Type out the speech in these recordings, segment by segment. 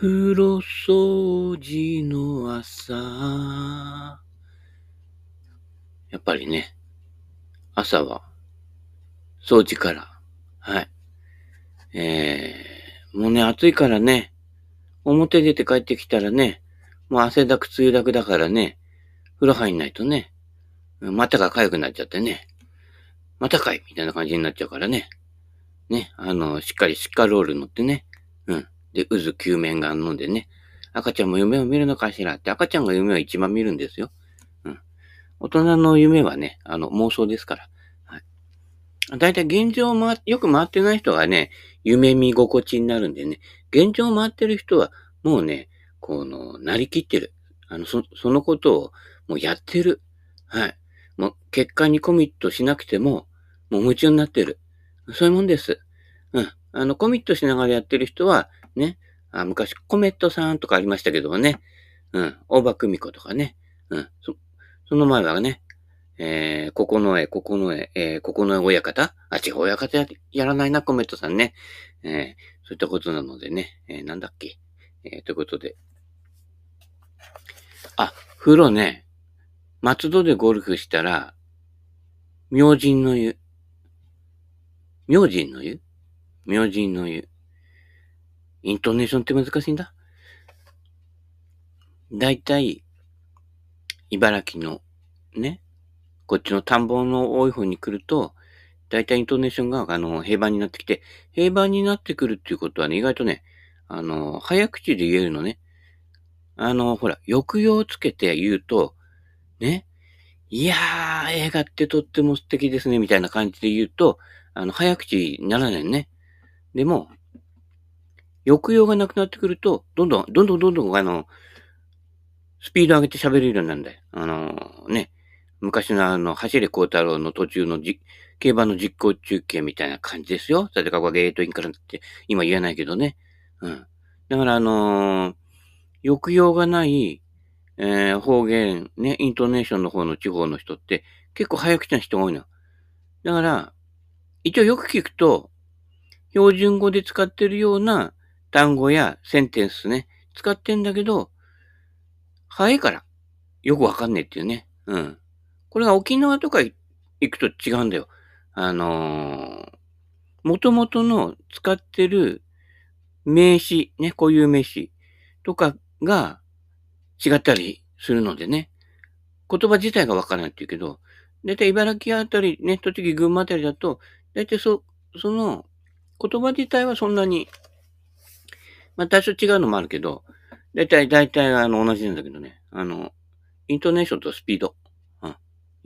風呂掃除の朝。やっぱりね、朝は、掃除から。はい。えー、もうね、暑いからね、表出て帰ってきたらね、もう汗だく梅雨だくだからね、風呂入んないとね、股が痒くなっちゃってね、またかいみたいな感じになっちゃうからね。ね、あの、しっかりシッカロール乗ってね、うん。で、渦救命が飲んでね、赤ちゃんも夢を見るのかしら？って、赤ちゃんが夢を一番見るんですよ。うん。大人の夢はね、あの、妄想ですから。はい。だいたい現状ま、よく回ってない人がね、夢見心地になるんでね、現状を回ってる人は、もうね、この、なりきってる。あの、そ、そのことを、もうやってる。はい。もう、結果にコミットしなくても、もう夢中になってる。そういうもんです。うん。あの、コミットしながらやってる人は、ね、あ昔、コメットさんとかありましたけどもね、うん、大場久美子とかね、うん、そ、その前はね、えー、ここの絵、ここの絵、えー、ここの親方？あ、違う、親方ややらないな、コメットさんね。えー、そういったことなのでね、えー、なんだっけ？えー、ということで。あ、風呂ね、松戸でゴルフしたら、明神の湯。明神の湯？明神の湯。イントネーションって難しいんだ。だいたい、茨城の、ね、こっちの田んぼの多い方に来ると、だいたいイントネーションが、あの、平板になってきて、平板になってくるっていうことはね、意外とね、あの、早口で言えるのね。あの、ほら、抑揚をつけて言うと、ね、いやー、映画ってとっても素敵ですね、みたいな感じで言うと、あの、早口にならないね。でも、抑揚がなくなってくると、どんどん、どんどんどんどん、あの、スピード上げて喋れるようになるんだよ。あの、ね、昔のあの、走れ孝太郎の途中のじ、競馬の実行中継みたいな感じですよ。てかがゲートインからって今言えないけどね。うん。だからあのー、抑揚がない、えー、方言、ね、イントネーションの方の地方の人って結構早口な人が多いの。だから、一応よく聞くと、標準語で使ってるような単語やセンテンスね、使ってんだけど、早いから、よくわかんねえっていうね。うん。これが沖縄とか行くと違うんだよ。あのー、元々の使ってる名詞、ね、こういう名詞とかが違ったりするのでね、言葉自体がわからないって言うけど、だいたい茨城あたり、ね、栃木、群馬あたりだと、だいたいそ、その、言葉自体はそんなに、まあ多少違うのもあるけど、だいたい、だいたいあの同じなんだけどね、あの、イントネーションとスピード、うん、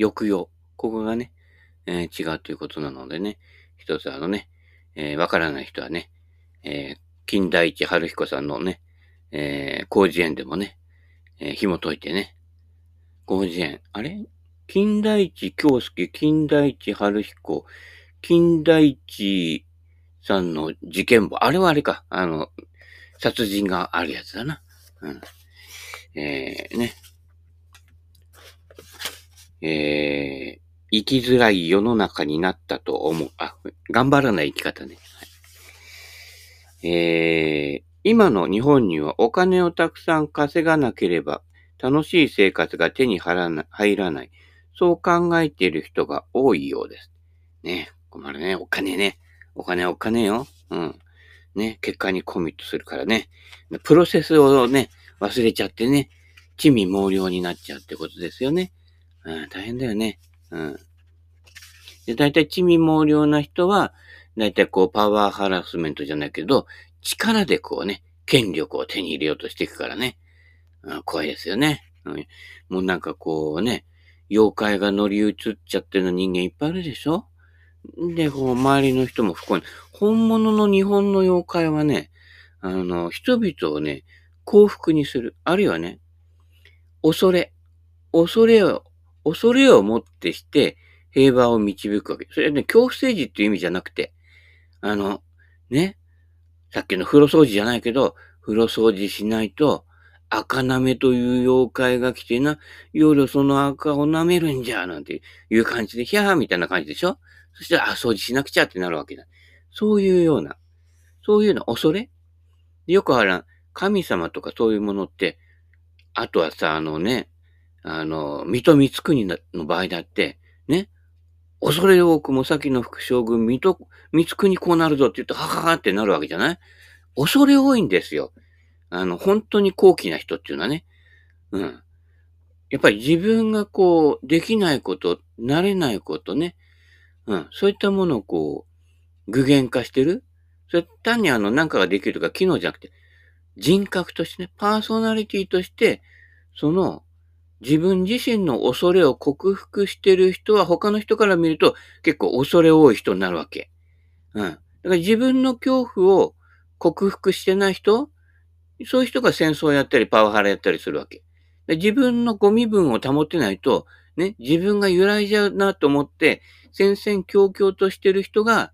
抑揚、ここがね、えー、違うということなのでね、一つあのね、えー、わからない人はね、えー、金田一春彦さんのね、えー、広辞苑でもね、えー、紐解いてね。広辞苑。あれ？金田一京介、金田一春彦、金田一さんの事件簿。あれはあれか。あの、殺人があるやつだな。うん。えー、ね。えー、生きづらい世の中になったと思う。あ、頑張らない生き方ね。はい、えー、今の日本にはお金をたくさん稼がなければ楽しい生活が手に入らない。そう考えている人が多いようです。ね。困るね。お金ね。お金お金よ。うん。ね。結果にコミットするからね。プロセスをね、忘れちゃってね。地味猛量になっちゃうってことですよね。うん、大変だよね。うん。で、大体地味猛量な人は、大体こうパワーハラスメントじゃないけど、力でこうね、権力を手に入れようとしていくからね。うん、怖いですよね、うん。もうなんかこうね、妖怪が乗り移っちゃってるの人間いっぱいあるでしょ？で、こう、周りの人も不幸に。本物の日本の妖怪はね、あの、人々をね、幸福にする。あるいはね、恐れ。恐れを、恐れをもってして平和を導くわけ。それはね、恐怖政治っていう意味じゃなくて、あの、ね、さっきの風呂掃除じゃないけど、風呂掃除しないと、赤なめという妖怪が来てな、夜その赤を舐めるんじゃ、なんていう感じで、ひゃーみたいな感じでしょ？そしたら、あ、掃除しなくちゃってなるわけだ。そういうような、そういうような恐れ？よくあら、神様とかそういうものって、あとはさ、あのね、あの、水戸光国の場合だって、ね、恐れ多くも先の副将軍、水戸、光国こうなるぞって言って、はははってなるわけじゃない？恐れ多いんですよ。あの、本当に高貴な人っていうのはね。うん。やっぱり自分がこう、できないこと、慣れないことね。うん。そういったものをこう、具現化してる。それ単にあの、何かができるとか機能じゃなくて、人格としてね、パーソナリティとして、その、自分自身の恐れを克服してる人は他の人から見ると結構恐れ多い人になるわけ。うん。だから自分の恐怖を克服してない人そういう人が戦争をやったりパワハラやったりするわけ。自分のご身分を保ってないと、ね、自分が揺らいじゃうなと思って、戦々恐々としてる人が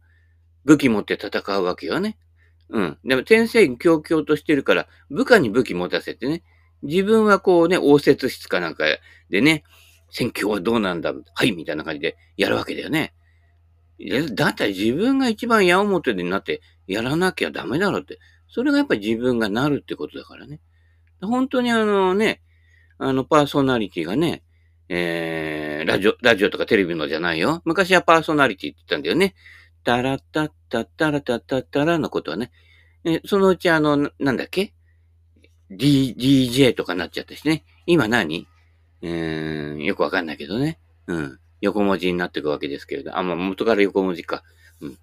武器持って戦うわけよね。うん。でも、戦々恐々としてるから、部下に武器持たせてね、自分はこうね、応接室かなんかでね、戦況はどうなんだはい、みたいな感じでやるわけだよね。だったら自分が一番矢面になってやらなきゃダメだろって。それがやっぱり自分がなるってことだからね。本当にあのね、あの、パーソナリティがね、えー、ラジオ、ラジオとかテレビのじゃないよ。昔はパーソナリティって言ったんだよね。タラッタッタッタラタッタッタラのことはね。えそのうちあの、なんだっけ ?D、DJ とかなっちゃったしね。今何？えー、よくわかんないけどね。うん。横文字になっていくわけですけれど。あ、まあ、元から横文字か。うん。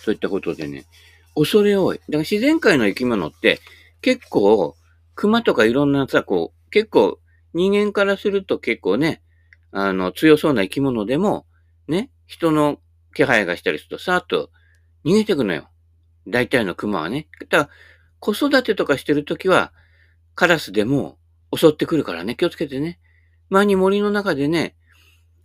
そういったことでね、恐れ多い。だから自然界の生き物って結構、熊とかいろんなさ、こう、結構人間からすると結構ね、あの、強そうな生き物でも、ね、人の気配がしたりするとさーっと逃げてくのよ。大体の熊はね。ただ、子育てとかしてるときは、カラスでも襲ってくるからね、気をつけてね。前に森の中でね、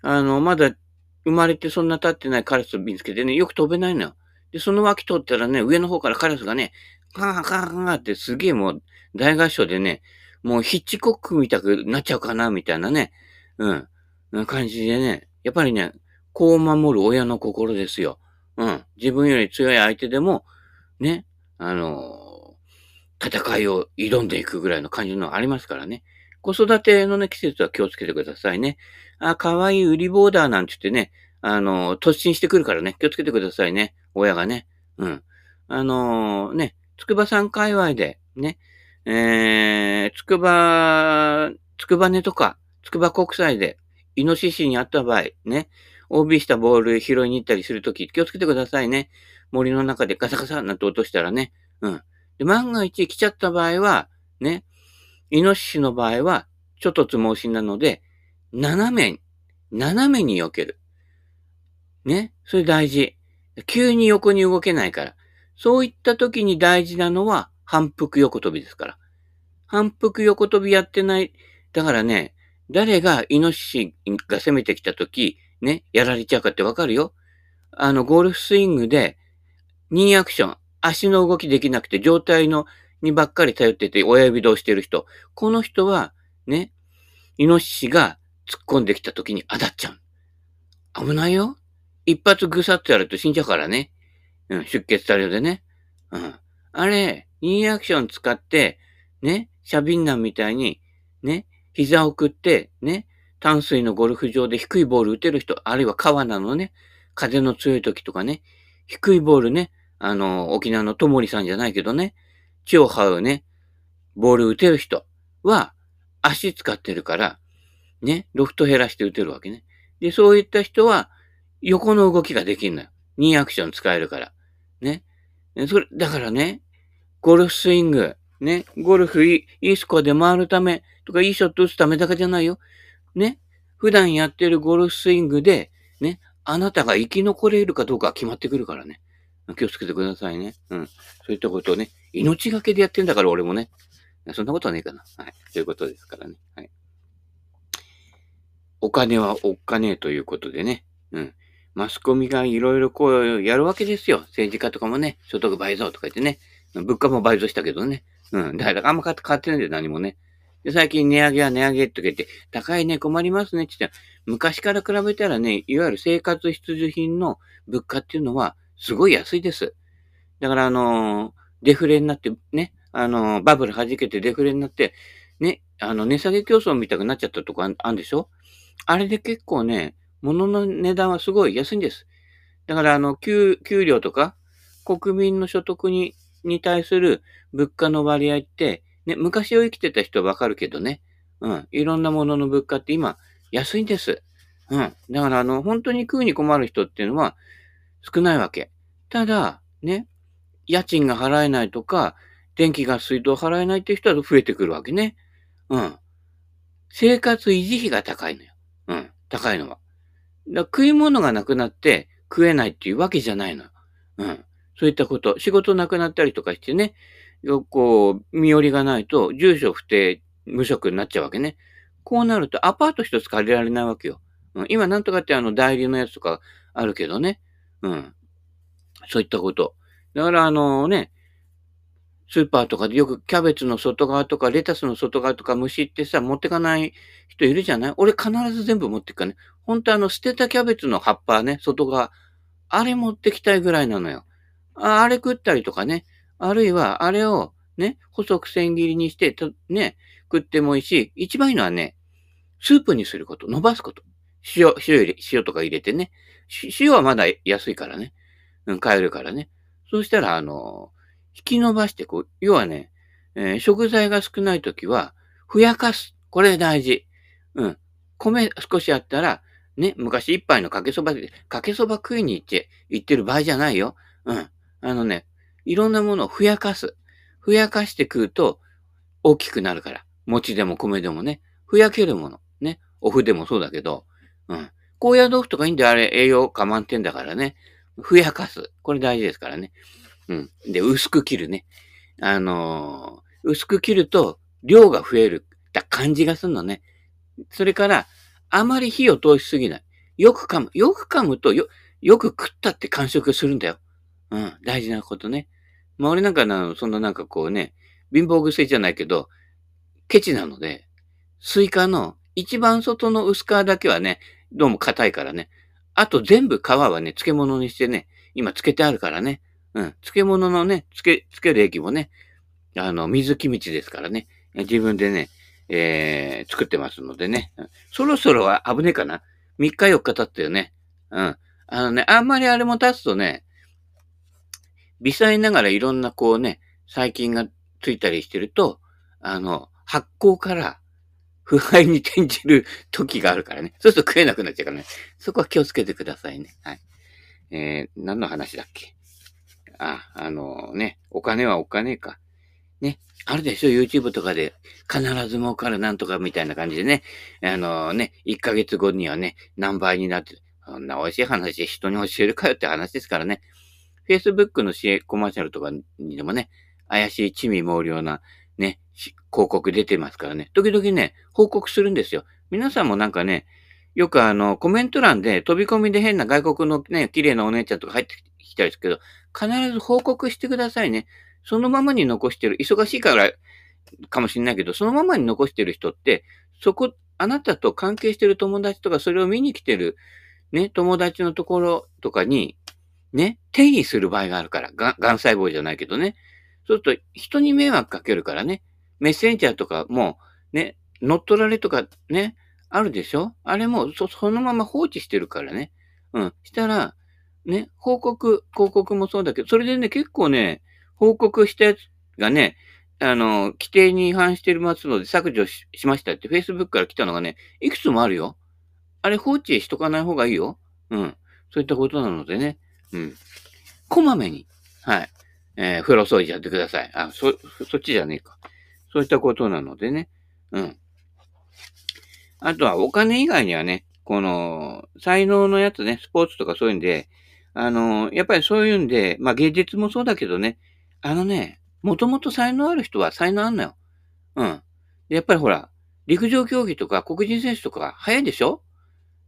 あの、まだ生まれてそんな経ってないカラスを見つけてね、よく飛べないのよ。で、その脇通ったらね、上の方からカラスがね、カーカーカーってすげえもう大合唱でね、もうヒッチコックみたくなっちゃうかな、みたいなね、うん、感じでね、やっぱりね、子を守る親の心ですよ。うん。自分より強い相手でも、ね、あのー、戦いを挑んでいくぐらいの感じのありますからね。子育てのね、季節は気をつけてくださいね。あ、かわいい売りボーダーなんて言ってね、あのー、突進してくるからね、気をつけてくださいね。親がね。うん。あのー、ね、つくばさん界隈で、ね、えー、つくば、つくばねとか、つくば国際で、イノシシにあった場合、ね、OB したボール拾いに行ったりするとき、気をつけてくださいね。森の中でガサガサなんて落としたらね。うん。で、万が一来ちゃった場合は、ね、イノシシの場合は、ちょっとつ盲信なので、斜め、斜めに避ける。ね、それ大事。急に横に動けないから。そういった時に大事なのは反復横跳びですから。反復横跳びやってない。だからね、誰がイノシシが攻めてきた時、ね、やられちゃうかってわかるよ。あの、ゴルフスイングで、ニーアクション、足の動きできなくて、状態の、にばっかり頼ってて、親指動してる人。この人は、ね、イノシシが突っ込んできた時に当たっちゃう。危ないよ。一発ぐさっとやると死んじゃうからね。うん、出血多量でね。うん。あれ、ニーアクション使って、ね、シャビンナみたいに、ね、膝を送って、ね、淡水のゴルフ場で低いボール打てる人、あるいは川なのね、風の強い時とかね、低いボールね、あの、沖縄のともりさんじゃないけどね、血を這うね、ボール打てる人は、足使ってるから、ね、ロフト減らして打てるわけね。で、そういった人は、横の動きができるのよ。2アクション使えるから。それ、だからね、ゴルフスイング、ね、ゴルフいいスコアで回るため、とかいいショット打つためだけじゃないよ。ね。普段やってるゴルフスイングで、ね、あなたが生き残れるかどうか決まってくるからね。気をつけてくださいね。うん。そういったことをね、命がけでやってんだから俺もね。そんなことはねえかな。はい。ということですからね。はい。お金はおっかねえということでね。うん。マスコミがいろいろこうやるわけですよ。政治家とかもね、所得倍増とか言ってね。物価も倍増したけどね。うん。だからあんま変わってないんだよ、何もね。で、最近値上げは値上げって言って、高いね、困りますねって言って、昔から比べたらね、いわゆる生活必需品の物価っていうのは、すごい安いです。だからあのー、デフレになってね、あの、バブル弾けてデフレになって、ね、あの、値下げ競争みたくなっちゃったとこああんでしょ？あれで結構ね、物の値段はすごい安いんです。だから、あの、給、給料とか、国民の所得に、に対する物価の割合って、ね、昔を生きてた人はわかるけどね、うん、いろんなものの物価って今、安いんです。うん。だから、あの、本当に食うに困る人っていうのは少ないわけ。ただ、ね、家賃が払えないとか、電気が水道払えないっていう人は増えてくるわけね。うん。生活維持費が高いのよ。うん。高いのは。だ食い物がなくなって食えないっていうわけじゃないの。うん。そういったこと。仕事なくなったりとかしてね、よくこう、身寄りがないと、住所不定、無職になっちゃうわけね。こうなると、アパート一つ借りられないわけよ。うん、今、なんとかってあの、代理のやつとかあるけどね。うん。そういったこと。だから、あのね、スーパーとかでよくキャベツの外側とかレタスの外側とか虫ってさ、持ってかない人いるじゃない？俺必ず全部持ってくからね。本当あの、捨てたキャベツの葉っぱね、外側。あれ持ってきたいぐらいなのよ。ああれ食ったりとかね。あるいは、あれをね、細く千切りにして、と、ね、食ってもいいし、一番いいのはね、スープにすること、伸ばすこと。塩、塩入れ、塩とか入れてね。塩はまだ安いからね。うん、買えるからね。そうしたら、あの、引き伸ばして、こう、要はね、えー、食材が少ないときは、ふやかす。これ大事。うん。米少しあったら、ね、昔一杯のかけそばで、かけそば食いに行って、行ってる場合じゃないよ。うん。あのね、いろんなものをふやかす。ふやかして食うと、大きくなるから。餅でも米でもね。ふやけるもの。ね。お麩でもそうだけど。うん。高野豆腐とかいいんだよ。あれ、栄養価満点だからね。ふやかす。これ大事ですからね。うん。で、薄く切るね。あのー、薄く切ると、量が増えるた感じがするのね。それから、あまり火を通しすぎない。よく噛む。よく噛むと、よ、よく食ったって感触するんだよ。うん。大事なことね。まあ、俺なんかな、そんななんかこうね、貧乏癖じゃないけど、ケチなので、スイカの一番外の薄皮だけはね、どうも硬いからね。あと全部皮はね、漬物にしてね、今漬けてあるからね。うん。漬物のね、漬け、漬ける液もね、あの、水キムチですからね。自分でね、えー、作ってますのでね。そろそろは危ねえかな。3日4日経ったよね。うん。あのね、あんまりあれも経つとね、微細ながらいろんなこうね、細菌がついたりしてると、あの、発酵から腐敗に転じる時があるからね。そうすると食えなくなっちゃうからね。そこは気をつけてくださいね。はい。えー、何の話だっけ？あ、あのね、お金はお金か。ね。あるでしょ ?YouTube とかで必ず儲かるなんとかみたいな感じでね。あのね、1ヶ月後にはね、何倍になってる。そんな美味しい話人に教えるかよって話ですからね。Facebook の CA コマーシャルとかにでもね、怪しい地味猛量なね、広告出てますからね。時々ね、報告するんですよ。皆さんもなんかね、よくあの、コメント欄で飛び込みで変な外国のね、綺麗なお姉ちゃんとか入ってきたりするけど、必ず報告してくださいね。そのままに残してる、忙しいからかもしれないけど、そのままに残してる人って、そこ、あなたと関係してる友達とか、それを見に来てる、ね、友達のところとかに、ね、定義する場合があるから、が、がん細胞じゃないけどね。そうすると、人に迷惑かけるからね。メッセンジャーとかも、ね、乗っ取られとかね、あるでしょ？あれもそ、そのまま放置してるからね。うん。したら、ね、報告、広告もそうだけど、それでね、結構ね、報告したやつがね、あの、規定に違反してるますので削除しましたって Facebook から来たのがね、いくつもあるよ。あれ放置しとかない方がいいよ。うん。そういったことなのでね。うん。こまめに、はい。えー、風呂掃除やってください。あ、そ、そっちじゃねえか。そういったことなのでね。うん。あとはお金以外にはね、この、才能のやつね、スポーツとかそういうんで、あの、やっぱりそういうんで、まあ芸術もそうだけどね、あのね、もともと才能ある人は才能あんのよ。うん。で、やっぱりほら、陸上競技とか黒人選手とか早いでしょ？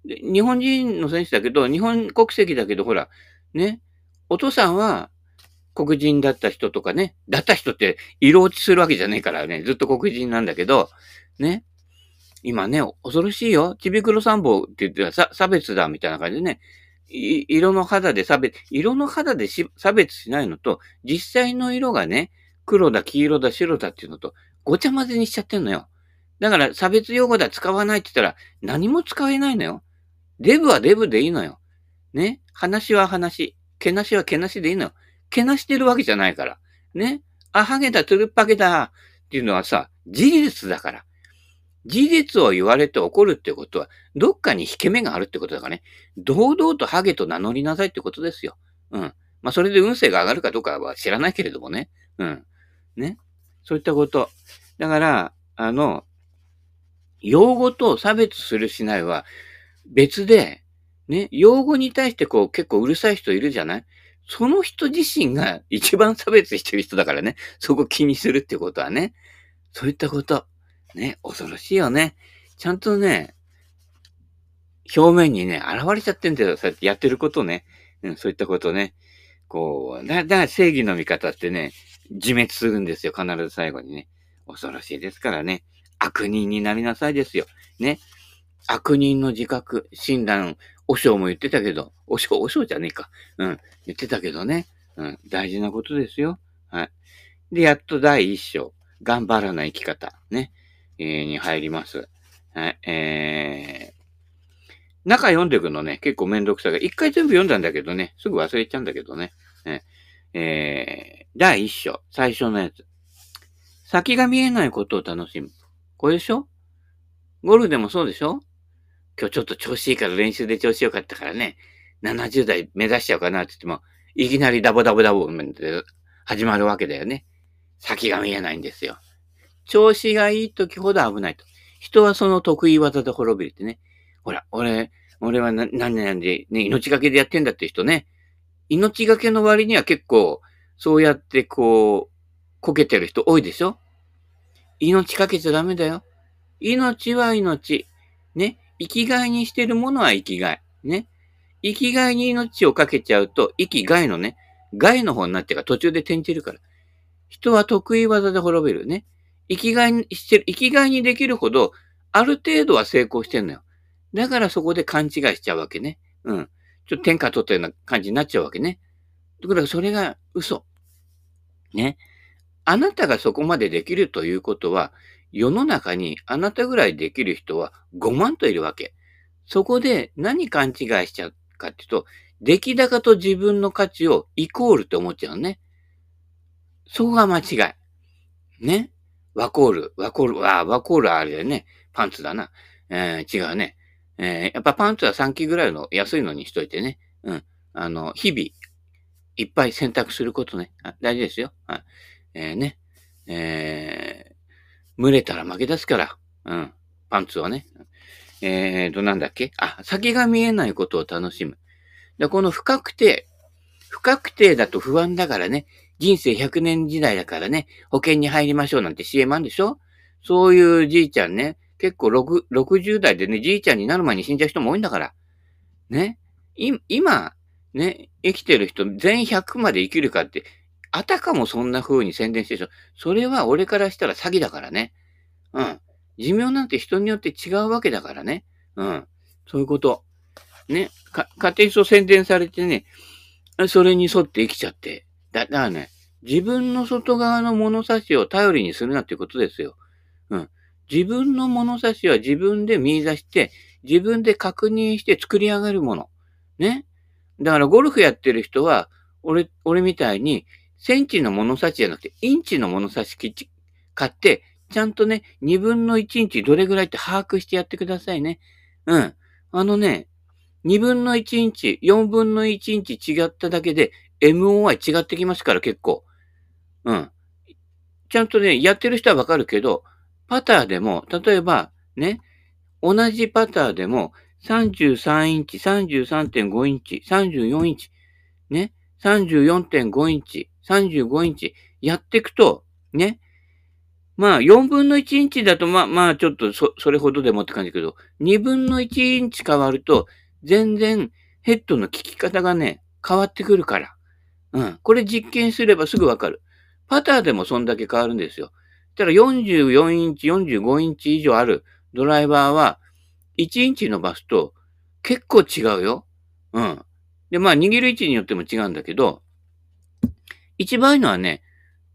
で日本人の選手だけど、日本国籍だけど、ほら、ね、お父さんは黒人だった人とかね、だった人って色落ちするわけじゃねえからね、ずっと黒人なんだけど、ね、今ね、恐ろしいよ。ちびくろ三宝って言っては差別だみたいな感じでね、色の肌で差別、色の肌で差別しないのと、実際の色がね、黒だ、黄色だ、白だっていうのと、ごちゃ混ぜにしちゃってんのよ。だから、差別用語だ、使わないって言ったら、何も使えないのよ。デブはデブでいいのよ。ね？話は話。けなしはけなしでいいのよ。けなしてるわけじゃないから。ね？あ、ハゲだ、トゥルッパゲだ、っていうのはさ、事実だから。事実を言われて怒るってことは、どっかに引け目があるってことだからね。堂々とハゲと名乗りなさいってことですよ。うん。まあ、それで運勢が上がるかどうかは知らないけれどもね。うん。ね。そういったこと。だから、あの、用語と差別するしないは別で、ね、用語に対してこう結構うるさい人いるじゃない？その人自身が一番差別してる人だからね。そこ気にするってことはね。そういったこと。ね、恐ろしいよね。ちゃんとね、表面にね、現れちゃってんだよ。そうやってやってることね。うん、そういったことね。こう、だ、だ正義の味方ってね、自滅するんですよ。必ず最後にね。恐ろしいですからね。悪人になりなさいですよ。ね。悪人の自覚、診断、お尚も言ってたけど、お尚、お尚じゃねえか。うん。言ってたけどね。うん。大事なことですよ。はい。で、やっと第一章。頑張らない生き方。ね。え、に入ります。はい。えー、中読んでいくのね、結構めんどくさい。一回全部読んだんだけどね、すぐ忘れちゃうんだけどね。ねえー、第一章。最初のやつ。先が見えないことを楽しむ。これでしょ？ゴルフでもそうでしょ？今日ちょっと調子いいから練習で調子良かったからね、70代目指しちゃうかなって言っても、いきなりダボダボダボって始まるわけだよね。先が見えないんですよ。調子がいい時ほど危ないと。人はその得意技で滅びるってね。ほら、俺、俺は何年で、ね、命がけでやってんだって人ね。命がけの割には結構、そうやってこう、こけてる人多いでしょ命かけちゃダメだよ。命は命。ね。生きがいにしてるものは生きがい。ね。生きがいに命をかけちゃうと、生きがいのね、害の方になってから途中で転じるから。人は得意技で滅びるね。生きがいにしてる、生きがいにできるほど、ある程度は成功してんのよ。だからそこで勘違いしちゃうわけね。うん。ちょっと天下取ったような感じになっちゃうわけね。だからそれが嘘。ね。あなたがそこまでできるということは、世の中にあなたぐらいできる人は5万といるわけ。そこで何勘違いしちゃうかっていうと、出来高と自分の価値をイコールって思っちゃうね。そこが間違い。ね。ワコール、ワコール、あ、ワコールあれだよね。パンツだな。えー、違うね。えー、やっぱパンツは3期ぐらいの安いのにしといてね。うん。あの、日々、いっぱい選択することね。大事ですよ。はい。えー、ね。えー、群れたら負け出すから。うん。パンツはね。えーと、なんだっけ？あ、先が見えないことを楽しむ。で、この不確定。不確定だと不安だからね。人生100年時代だからね、保険に入りましょうなんて CM あるんでしょ？そういうじいちゃんね、結構6 60代でね、じいちゃんになる前に死んじゃう人も多いんだから。ね？今、ね、生きてる人全100まで生きるかって、あたかもそんな風に宣伝してるでしょ。それは俺からしたら詐欺だからね。うん。寿命なんて人によって違うわけだからね。うん。そういうこと。ね？か、家庭そう宣伝されてね、それに沿って生きちゃって。だ、からね、自分の外側の物差しを頼りにするなっていうことですよ。うん。自分の物差しは自分で見出して、自分で確認して作り上げるもの。ね。だからゴルフやってる人は、俺、俺みたいに、センチの物差しじゃなくて、インチの物差し買って、ちゃんとね、二分の一インチどれぐらいって把握してやってくださいね。うん。あのね、二分の一インチ、四分の一インチ違っただけで、MOI 違ってきますから結構。うん。ちゃんとね、やってる人はわかるけど、パターでも、例えば、ね、同じパターでも、33インチ、33.5インチ、34インチ、ね、34.5インチ、35インチ、やっていくと、ね、まあ、4分の1インチだと、まあ、まあ、ちょっとそ、それほどでもって感じだけど、2分の1インチ変わると、全然ヘッドの効き方がね、変わってくるから。うん。これ実験すればすぐわかる。パターでもそんだけ変わるんですよ。たら44インチ、45インチ以上あるドライバーは、1インチ伸ばすと結構違うよ。うん。で、まあ握る位置によっても違うんだけど、一番いいのはね、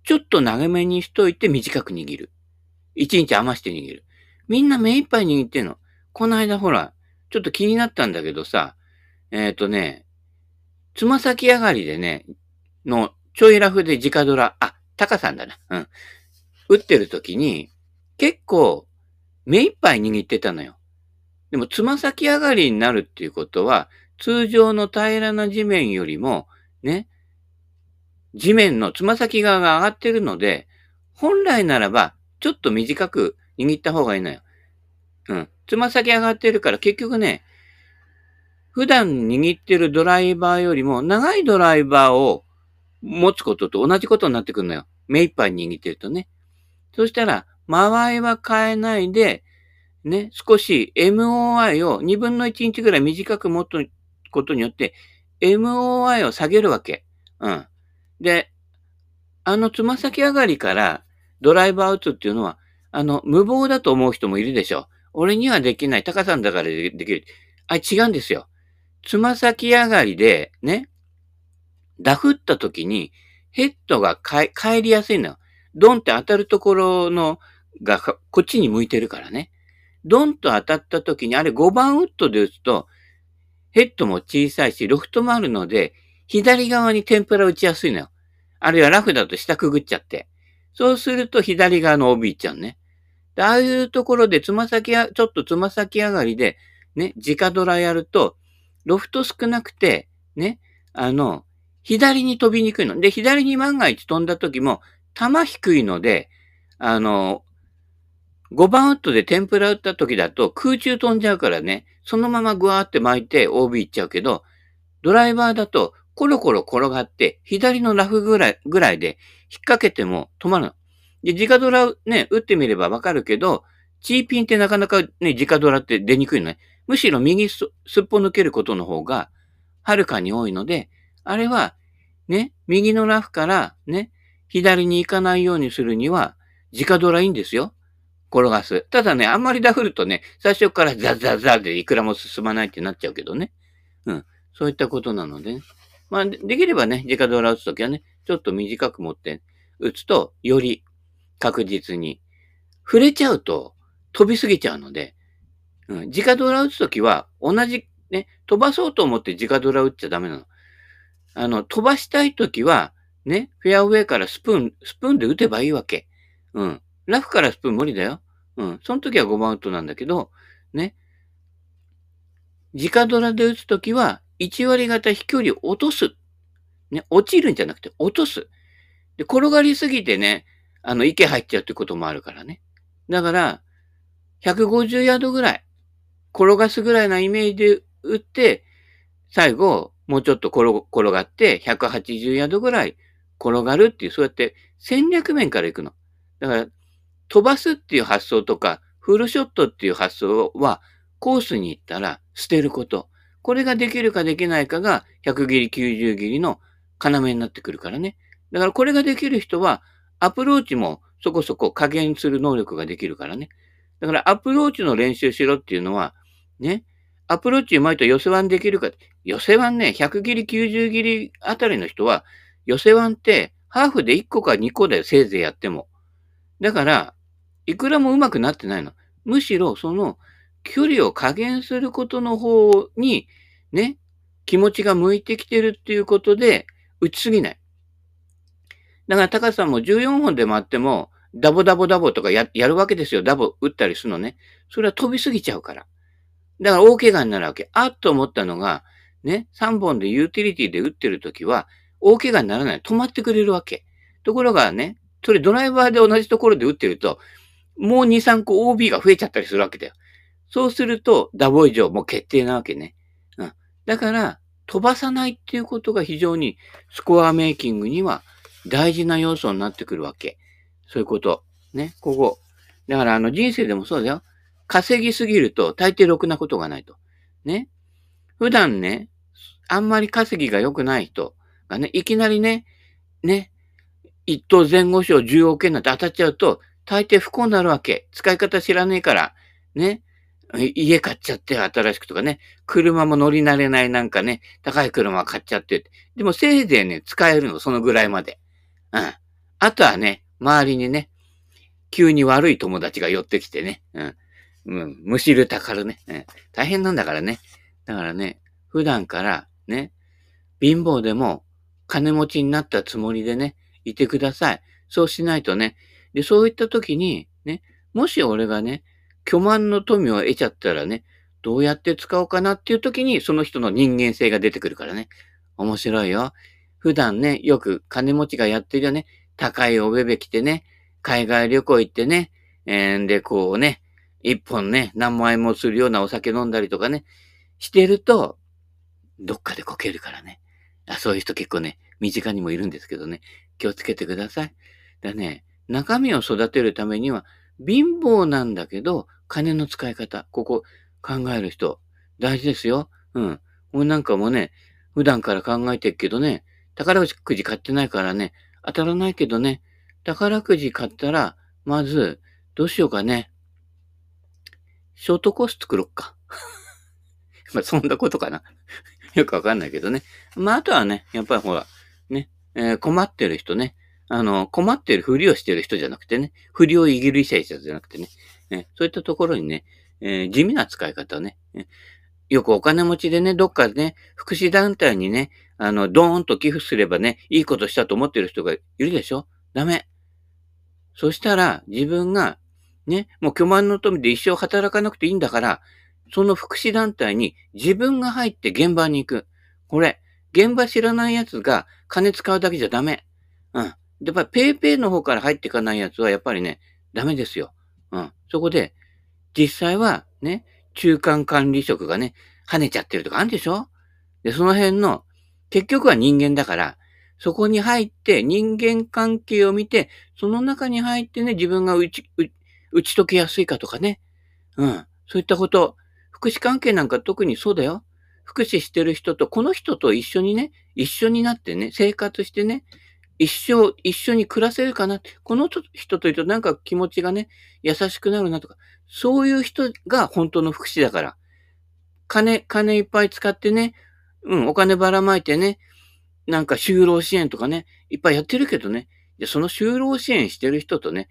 ちょっと長めにしといて短く握る。一日余して握る。みんな目いっぱい握ってんの。この間ほら、ちょっと気になったんだけどさ、えっ、ー、とね、つま先上がりでね、の、ちょいラフで直ドラ、あ、タカさんだな。うん。打ってる時に、結構、目いっぱい握ってたのよ。でも、つま先上がりになるっていうことは、通常の平らな地面よりも、ね、地面のつま先側が上がってるので、本来ならば、ちょっと短く握った方がいいのよ。うん。つま先上がってるから結局ね、普段握ってるドライバーよりも長いドライバーを持つことと同じことになってくるのよ。目いっぱい握ってるとね。そしたら、間合いは変えないで、ね、少し MOI を2分の1日ぐらい短く持つことによって、MOI を下げるわけ。うん。で、あのつま先上がりからドライバー打つっていうのは、あの、無謀だと思う人もいるでしょ。俺にはできない。高さんだからできる。あ、違うんですよ。つま先上がりで、ね、ダフった時に、ヘッドが帰りやすいのよ。ドンって当たるところの、が、こっちに向いてるからね。ドンと当たった時に、あれ5番ウッドで打つと、ヘッドも小さいし、ロフトもあるので、左側に天ぷら打ちやすいのよ。あるいはラフだと下くぐっちゃって。そうすると左側の OB ちゃんね。ああいうところでつま先や、ちょっとつま先上がりで、ね、直ドラやると、ロフト少なくて、ね、あの、左に飛びにくいの。で、左に万が一飛んだ時も、球低いので、あの、5番ウッドで天ぷら打った時だと空中飛んじゃうからね、そのままグワーって巻いて OB 行っちゃうけど、ドライバーだとコロコロ転がって、左のラフぐらい、ぐらいで引っ掛けても止まるの。で、直ドラね、打ってみればわかるけど、チーピンってなかなかね、直ドラって出にくいのね。むしろ右すっぽ抜けることの方が、はるかに多いので、あれは、ね、右のラフからね、左に行かないようにするには、直ドラいいんですよ。転がす。ただね、あんまりダフるとね、最初からザザザでいくらも進まないってなっちゃうけどね。うん。そういったことなので、ね、まあ、できればね、直ドラ打つときはね、ちょっと短く持って打つと、より確実に。触れちゃうと飛びすぎちゃうので、うん、直ドラ打つときは、同じ、ね、飛ばそうと思って直ドラ打っちゃダメなの。あの、飛ばしたいときは、ね、フェアウェイからスプーン、スプーンで打てばいいわけ。うん。ラフからスプーン無理だよ。うん。その時は5番ウッドなんだけど、ね。直ドラで打つときは、1割型飛距離を落とす。ね、落ちるんじゃなくて落とす。で、転がりすぎてね、あの、池入っちゃうってこともあるからね。だから、150ヤードぐらい。転がすぐらいなイメージで打って、最後、もうちょっと転がって、180ヤードぐらい転がるっていう、そうやって戦略面から行くの。だから、飛ばすっていう発想とか、フルショットっていう発想は、コースに行ったら捨てること。これができるかできないかが、100切り、90切りの要になってくるからね。だからこれができる人は、アプローチもそこそこ加減する能力ができるからね。だからアプローチの練習しろっていうのは、ね、アプローチうまいと寄せワンできるか。寄せワンね、100切り、90切りあたりの人は、寄せワンってハーフで1個か2個でせいぜいやっても。だから、いくらも上手くなってないの。むしろ、その、距離を加減することの方に、ね、気持ちが向いてきてるっていうことで、打ちすぎない。だから、高さも14本で回っても、ダボダボダボとかややるわけですよ。ダボ打ったりするのね。それは飛びすぎちゃうから。だから大怪我になるわけ。あっと思ったのが、ね、3本でユーティリティで打ってるときは、大怪我にならない。止まってくれるわけ。ところがね、それドライバーで同じところで打ってると、もう2、3個 OB が増えちゃったりするわけだよ。そうすると、ダボ以上もう決定なわけね。うん。だから、飛ばさないっていうことが非常にスコアメイキングには大事な要素になってくるわけ。そういうこと。ね、ここ。だから、あの、人生でもそうだよ。稼ぎすぎると大抵ろくなことがないと。ね。普段ね、あんまり稼ぎが良くない人がね、いきなりね、ね、一等前後賞10億円なんて当たっちゃうと、大抵不幸になるわけ。使い方知らねえから、ね。家買っちゃって新しくとかね。車も乗り慣れないなんかね、高い車買っちゃって。でもせいぜいね、使えるの、そのぐらいまで。うん。あとはね、周りにね、急に悪い友達が寄ってきてね、うん。うん、むしるたかるね、うん。大変なんだからね。だからね、普段からね、貧乏でも金持ちになったつもりでね、いてください。そうしないとね。で、そういった時に、ね、もし俺がね、巨万の富を得ちゃったらね、どうやって使おうかなっていう時に、その人の人間性が出てくるからね。面白いよ。普段ね、よく金持ちがやってるよね。高いおべべ着てね、海外旅行行ってね、えー、で、こうね、一本ね、何万円もするようなお酒飲んだりとかね、してると、どっかでこけるからね。あそういう人結構ね、身近にもいるんですけどね、気をつけてください。だね、中身を育てるためには、貧乏なんだけど、金の使い方、ここ考える人、大事ですよ。うん。俺なんかもね、普段から考えてるけどね、宝くじ買ってないからね、当たらないけどね、宝くじ買ったら、まず、どうしようかね。ショートコース作ろっか。まあ、そんなことかな。よくわかんないけどね。まあ、あとはね、やっぱりほら、ね、えー、困ってる人ね。あの、困ってるふりをしてる人じゃなくてね、ふりをいぎるいした人じゃなくてね、ねそういったところにね、えー、地味な使い方をね、よくお金持ちでね、どっかでね、福祉団体にね、あの、ドーンと寄付すればね、いいことしたと思ってる人がいるでしょ？ダメ。そしたら、自分が、ね、もう巨万の富で一生働かなくていいんだから、その福祉団体に自分が入って現場に行く。これ、現場知らない奴が金使うだけじゃダメ。うん。やっぱりペイペイの方から入っていかない奴はやっぱりね、ダメですよ。うん。そこで、実際はね、中間管理職がね、跳ねちゃってるとかあるでしょ？で、その辺の、結局は人間だから、そこに入って人間関係を見て、その中に入ってね、自分が打ち、打ち解けやすいかとかね。うん。そういったこと。福祉関係なんか特にそうだよ。福祉してる人と、この人と一緒にね、一緒になってね、生活してね、一生一緒に暮らせるかな。この人といるとなんか気持ちがね、優しくなるなとか、そういう人が本当の福祉だから。金、金いっぱい使ってね、うん、お金ばらまいてね、なんか就労支援とかね、いっぱいやってるけどね、その就労支援してる人とね、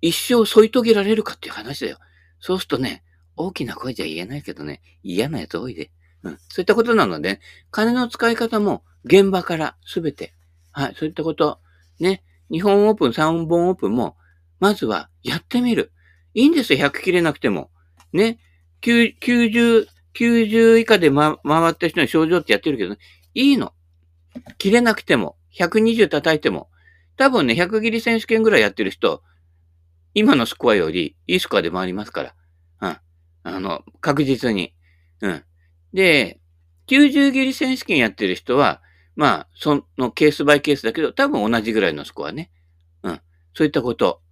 一生添い遂げられるかっていう話だよ。そうするとね、大きな声じゃ言えないけどね、嫌なやつ多いで。うん。そういったことなので、金の使い方も現場からすべて。はい。そういったこと。ね。日本オープン、3本オープンも、まずはやってみる。いいんですよ、100切れなくても。ね。90、90以下で、ま、回った人の症状ってやってるけどね。いいの。切れなくても。120叩いても。多分ね、100切り選手権ぐらいやってる人、今のスコアよりいいスコアで回りますから。うん。あの、確実に。うん。で、90切り選手権やってる人は、まあ、そのケースバイケースだけど、多分同じぐらいのスコアね。うん。そういったこと。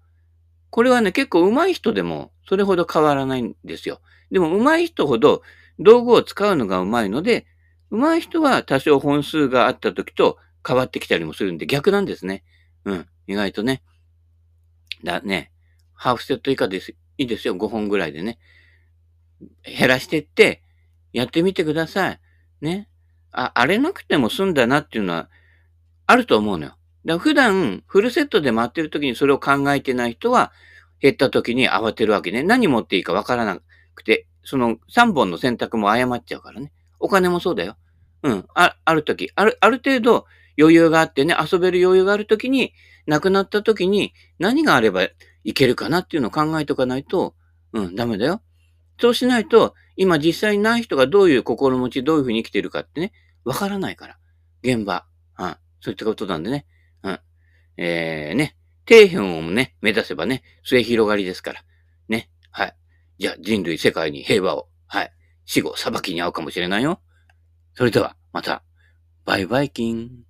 これはね、結構上手い人でもそれほど変わらないんですよ。でも上手い人ほど道具を使うのが上手いので、上手い人は多少本数があった時と変わってきたりもするんで逆なんですね。うん。意外とね。だね。ハーフセット以下です。いいですよ。5本ぐらいでね。減らしてって、やってみてください。ね。あ、荒れなくても済んだなっていうのは、あると思うのよ。だから普段、フルセットで回ってる時にそれを考えてない人は、減った時に慌てるわけね。何持っていいかわからなくて、その3本の選択も誤っちゃうからね。お金もそうだよ。うん。あ、ある時、ある、ある程度余裕があってね、遊べる余裕がある時に、亡くなった時に何があればいけるかなっていうのを考えとかないと、うん、ダメだよ。そうしないと、今実際にない人がどういう心持ち、どういうふうに生きてるかってね、わからないから。現場。はい。そういったことなんでね。うん。えー、ね。底辺をね、目指せばね、末広がりですから。ね。はい。じゃあ人類世界に平和を。はい。死後裁きに遭うかもしれないよ。それでは、また。バイバイキン。